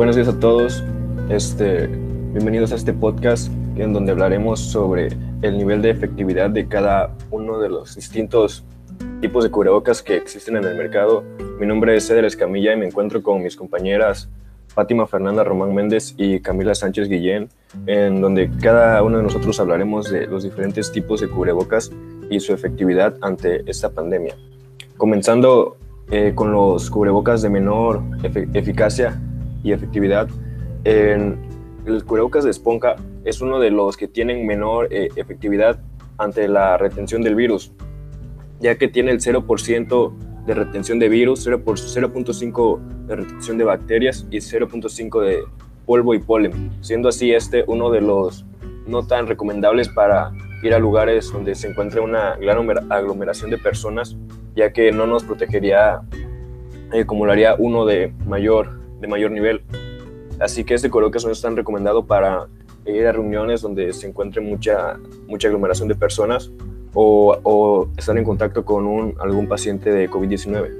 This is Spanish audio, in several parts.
buenos días a todos. Este, bienvenidos a este podcast en donde hablaremos sobre el nivel de efectividad de cada uno de los distintos tipos de cubrebocas que existen en el mercado. Mi nombre es Ceder Escamilla y me encuentro con mis compañeras Fátima Fernanda Román Méndez y Camila Sánchez Guillén, en donde cada uno de nosotros hablaremos de los diferentes tipos de cubrebocas y su efectividad ante esta pandemia. Comenzando eh, con los cubrebocas de menor eficacia y efectividad. En el cubrebocas de esponja es uno de los que tienen menor eh, efectividad ante la retención del virus, ya que tiene el 0% de retención de virus, 0.5% de retención de bacterias y 0.5% de polvo y polen, siendo así este uno de los no tan recomendables para ir a lugares donde se encuentre una gran aglomeración de personas, ya que no nos protegería eh, lo haría uno de mayor de mayor nivel. Así que este coloquio no es tan recomendado para ir a reuniones donde se encuentre mucha, mucha aglomeración de personas o, o estar en contacto con algún paciente de COVID-19.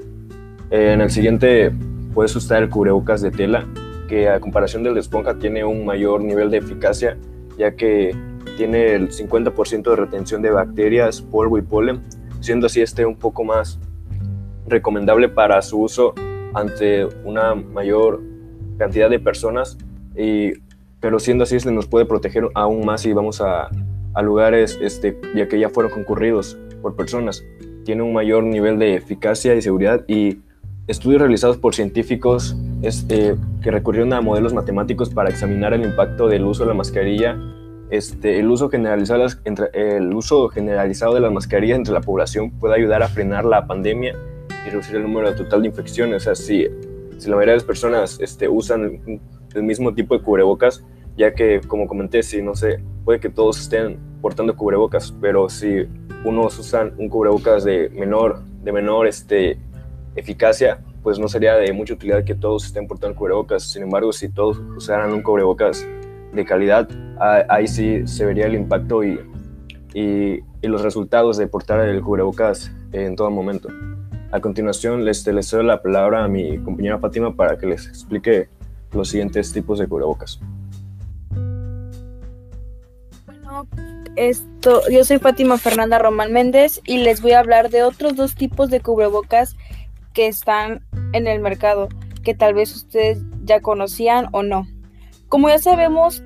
en el siguiente puedes usar el cubrebocas de tela, que a comparación del de esponja tiene un mayor nivel de eficacia, ya que tiene el 50% de retención de bacterias, polvo y polen, siendo así este un poco más recomendable para su uso ante una mayor cantidad de personas, y, pero siendo así, se nos puede proteger aún más si vamos a, a lugares este, ya que ya fueron concurridos por personas. Tiene un mayor nivel de eficacia y seguridad y estudios realizados por científicos este, que recurrieron a modelos matemáticos para examinar el impacto del uso de la mascarilla, este, el, uso generalizado, el uso generalizado de las mascarillas entre la población puede ayudar a frenar la pandemia y reducir el número total de infecciones. O sea, si, si la mayoría de las personas este, usan el mismo tipo de cubrebocas, ya que, como comenté, si no sé, puede que todos estén portando cubrebocas, pero si unos usan un cubrebocas de menor, de menor este, eficacia, pues no sería de mucha utilidad que todos estén portando cubrebocas. Sin embargo, si todos usaran un cubrebocas de calidad, ahí sí se vería el impacto y, y, y los resultados de portar el cubrebocas en todo momento. A continuación, les, les doy la palabra a mi compañera Fátima para que les explique los siguientes tipos de cubrebocas. Bueno, esto, yo soy Fátima Fernanda Román Méndez y les voy a hablar de otros dos tipos de cubrebocas que están en el mercado, que tal vez ustedes ya conocían o no. Como ya sabemos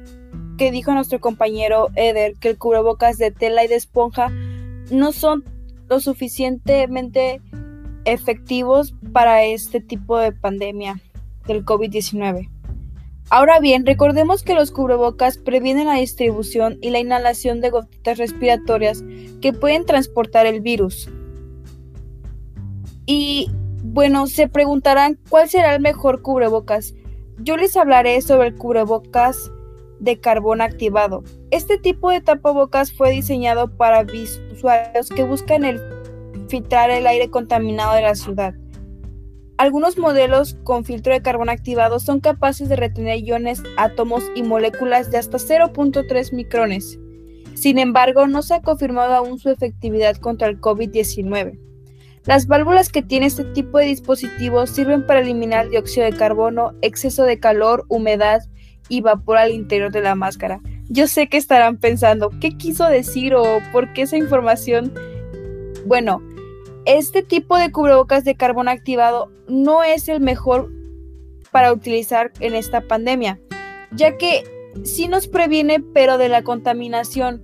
que dijo nuestro compañero Eder, que el cubrebocas de tela y de esponja no son lo suficientemente efectivos para este tipo de pandemia del COVID-19. Ahora bien, recordemos que los cubrebocas previenen la distribución y la inhalación de gotitas respiratorias que pueden transportar el virus. Y bueno, se preguntarán cuál será el mejor cubrebocas. Yo les hablaré sobre el cubrebocas de carbón activado. Este tipo de tapabocas fue diseñado para usuarios que buscan el filtrar el aire contaminado de la ciudad. Algunos modelos con filtro de carbón activado son capaces de retener iones, átomos y moléculas de hasta 0.3 micrones. Sin embargo, no se ha confirmado aún su efectividad contra el COVID-19. Las válvulas que tiene este tipo de dispositivos sirven para eliminar dióxido de carbono, exceso de calor, humedad y vapor al interior de la máscara. Yo sé que estarán pensando, ¿qué quiso decir o por qué esa información? Bueno, este tipo de cubrebocas de carbón activado no es el mejor para utilizar en esta pandemia, ya que sí nos previene, pero de la contaminación,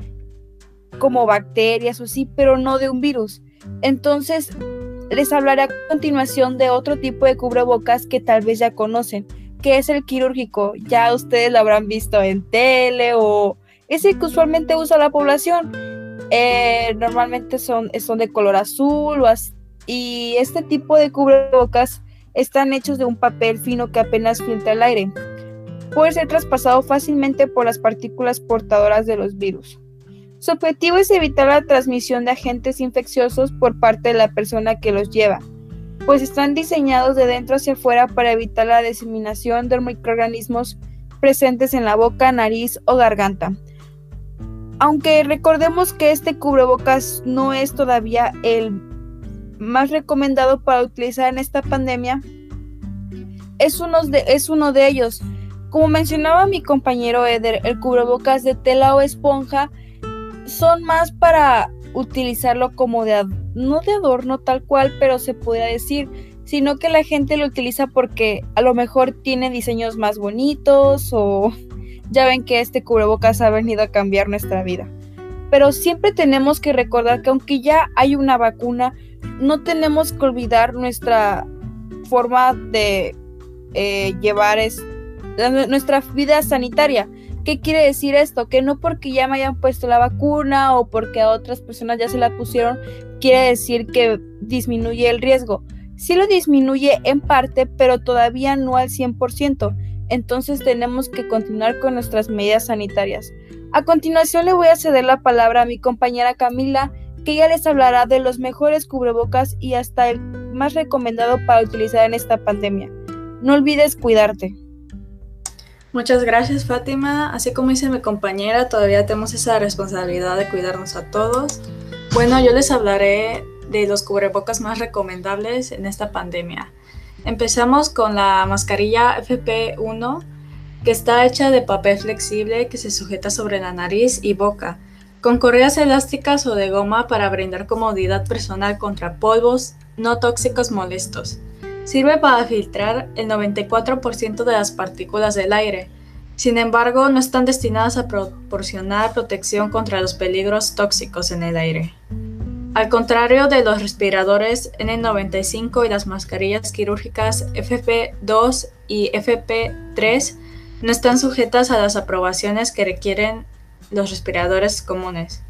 como bacterias o sí, pero no de un virus. Entonces, les hablaré a continuación de otro tipo de cubrebocas que tal vez ya conocen, que es el quirúrgico. Ya ustedes lo habrán visto en tele o ese que usualmente usa la población eh, normalmente son, son de color azul o y este tipo de cubrebocas están hechos de un papel fino que apenas filtra el aire. Puede ser traspasado fácilmente por las partículas portadoras de los virus. Su objetivo es evitar la transmisión de agentes infecciosos por parte de la persona que los lleva, pues están diseñados de dentro hacia afuera para evitar la diseminación de microorganismos presentes en la boca, nariz o garganta, aunque recordemos que este cubrebocas no es todavía el más recomendado para utilizar en esta pandemia, es uno de, es uno de ellos, Como mencionaba mi compañero Eder, el cubrebocas de tela o esponja son más para utilizarlo como de, no de adorno tal cual, pero se podría decir, sino que la gente lo utiliza porque a lo mejor tiene diseños más bonitos o ya ven que este cubrebocas ha venido a cambiar nuestra vida. Pero siempre tenemos que recordar que aunque ya hay una vacuna, no tenemos que olvidar nuestra forma de eh, llevar es, nuestra vida sanitaria. ¿Qué quiere decir esto? Que no porque ya me hayan puesto la vacuna o porque a otras personas ya se la pusieron, quiere decir que disminuye el riesgo. Sí lo disminuye en parte, pero todavía no al 100%. Entonces tenemos que continuar con nuestras medidas sanitarias. A continuación le voy a ceder la palabra a mi compañera Camila, que ella les hablará de los mejores cubrebocas y hasta el más recomendado para utilizar en esta pandemia. No olvides cuidarte. Muchas gracias Fátima. Así como dice mi compañera, todavía tenemos esa responsabilidad de cuidarnos a todos. Bueno, yo les hablaré de los cubrebocas más recomendables en esta pandemia. Empezamos con la mascarilla FP1, que está hecha de papel flexible que se sujeta sobre la nariz y boca con correas elásticas o de goma para brindar comodidad personal contra polvos no tóxicos molestos. Sirve para filtrar el 94% de las partículas del aire. Sin embargo, no están destinadas a proporcionar protección contra los peligros tóxicos en el aire. Al contrario de los respiradores N95 y las mascarillas quirúrgicas FP2 y FP3, no están sujetas a las aprobaciones que requieren los respiradores comunes.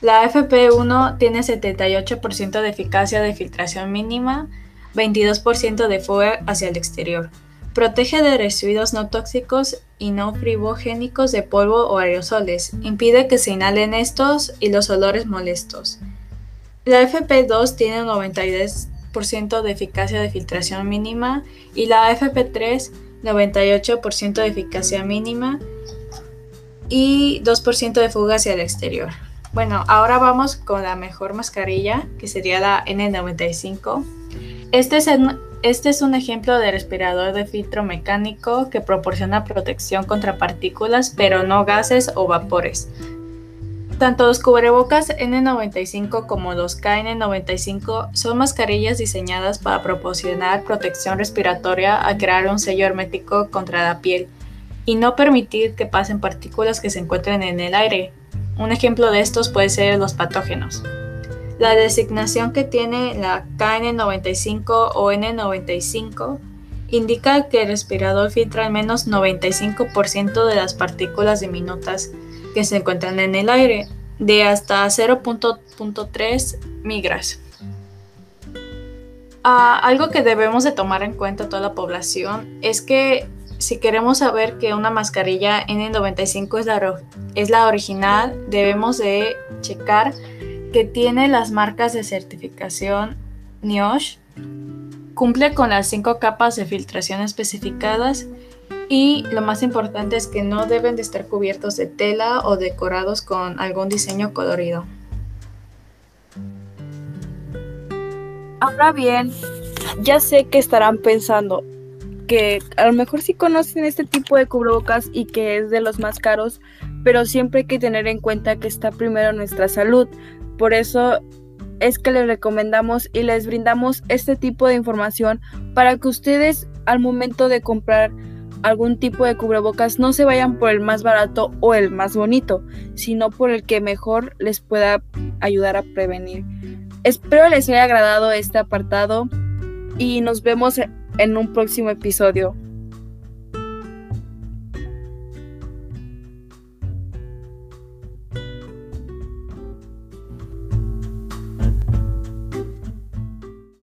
La FP1 tiene 78% de eficacia de filtración mínima, 22% de fuga hacia el exterior. Protege de residuos no tóxicos y no fribogénicos de polvo o aerosoles. Impide que se inhalen estos y los olores molestos. La FP2 tiene 92% de eficacia de filtración mínima y la FP3 98% de eficacia mínima y 2% de fuga hacia el exterior. Bueno, ahora vamos con la mejor mascarilla, que sería la N95. Este es, este es un ejemplo de respirador de filtro mecánico que proporciona protección contra partículas, pero no gases o vapores. Tanto los cubrebocas N95 como los KN95 son mascarillas diseñadas para proporcionar protección respiratoria al crear un sello hermético contra la piel y no permitir que pasen partículas que se encuentren en el aire. Un ejemplo de estos puede ser los patógenos. La designación que tiene la KN95 o N95 indica que el respirador filtra al menos 95% de las partículas diminutas que se encuentran en el aire, de hasta 0.3 migras. Ah, algo que debemos de tomar en cuenta toda la población es que si queremos saber que una mascarilla N95 es la, es la original, debemos de checar que tiene las marcas de certificación NIOSH, cumple con las cinco capas de filtración especificadas y lo más importante es que no deben de estar cubiertos de tela o decorados con algún diseño colorido. Ahora bien, ya sé que estarán pensando, que a lo mejor sí conocen este tipo de cubrebocas y que es de los más caros, pero siempre hay que tener en cuenta que está primero nuestra salud. Por eso es que les recomendamos y les brindamos este tipo de información para que ustedes al momento de comprar algún tipo de cubrebocas no se vayan por el más barato o el más bonito, sino por el que mejor les pueda ayudar a prevenir. Espero les haya agradado este apartado y nos vemos en un próximo episodio.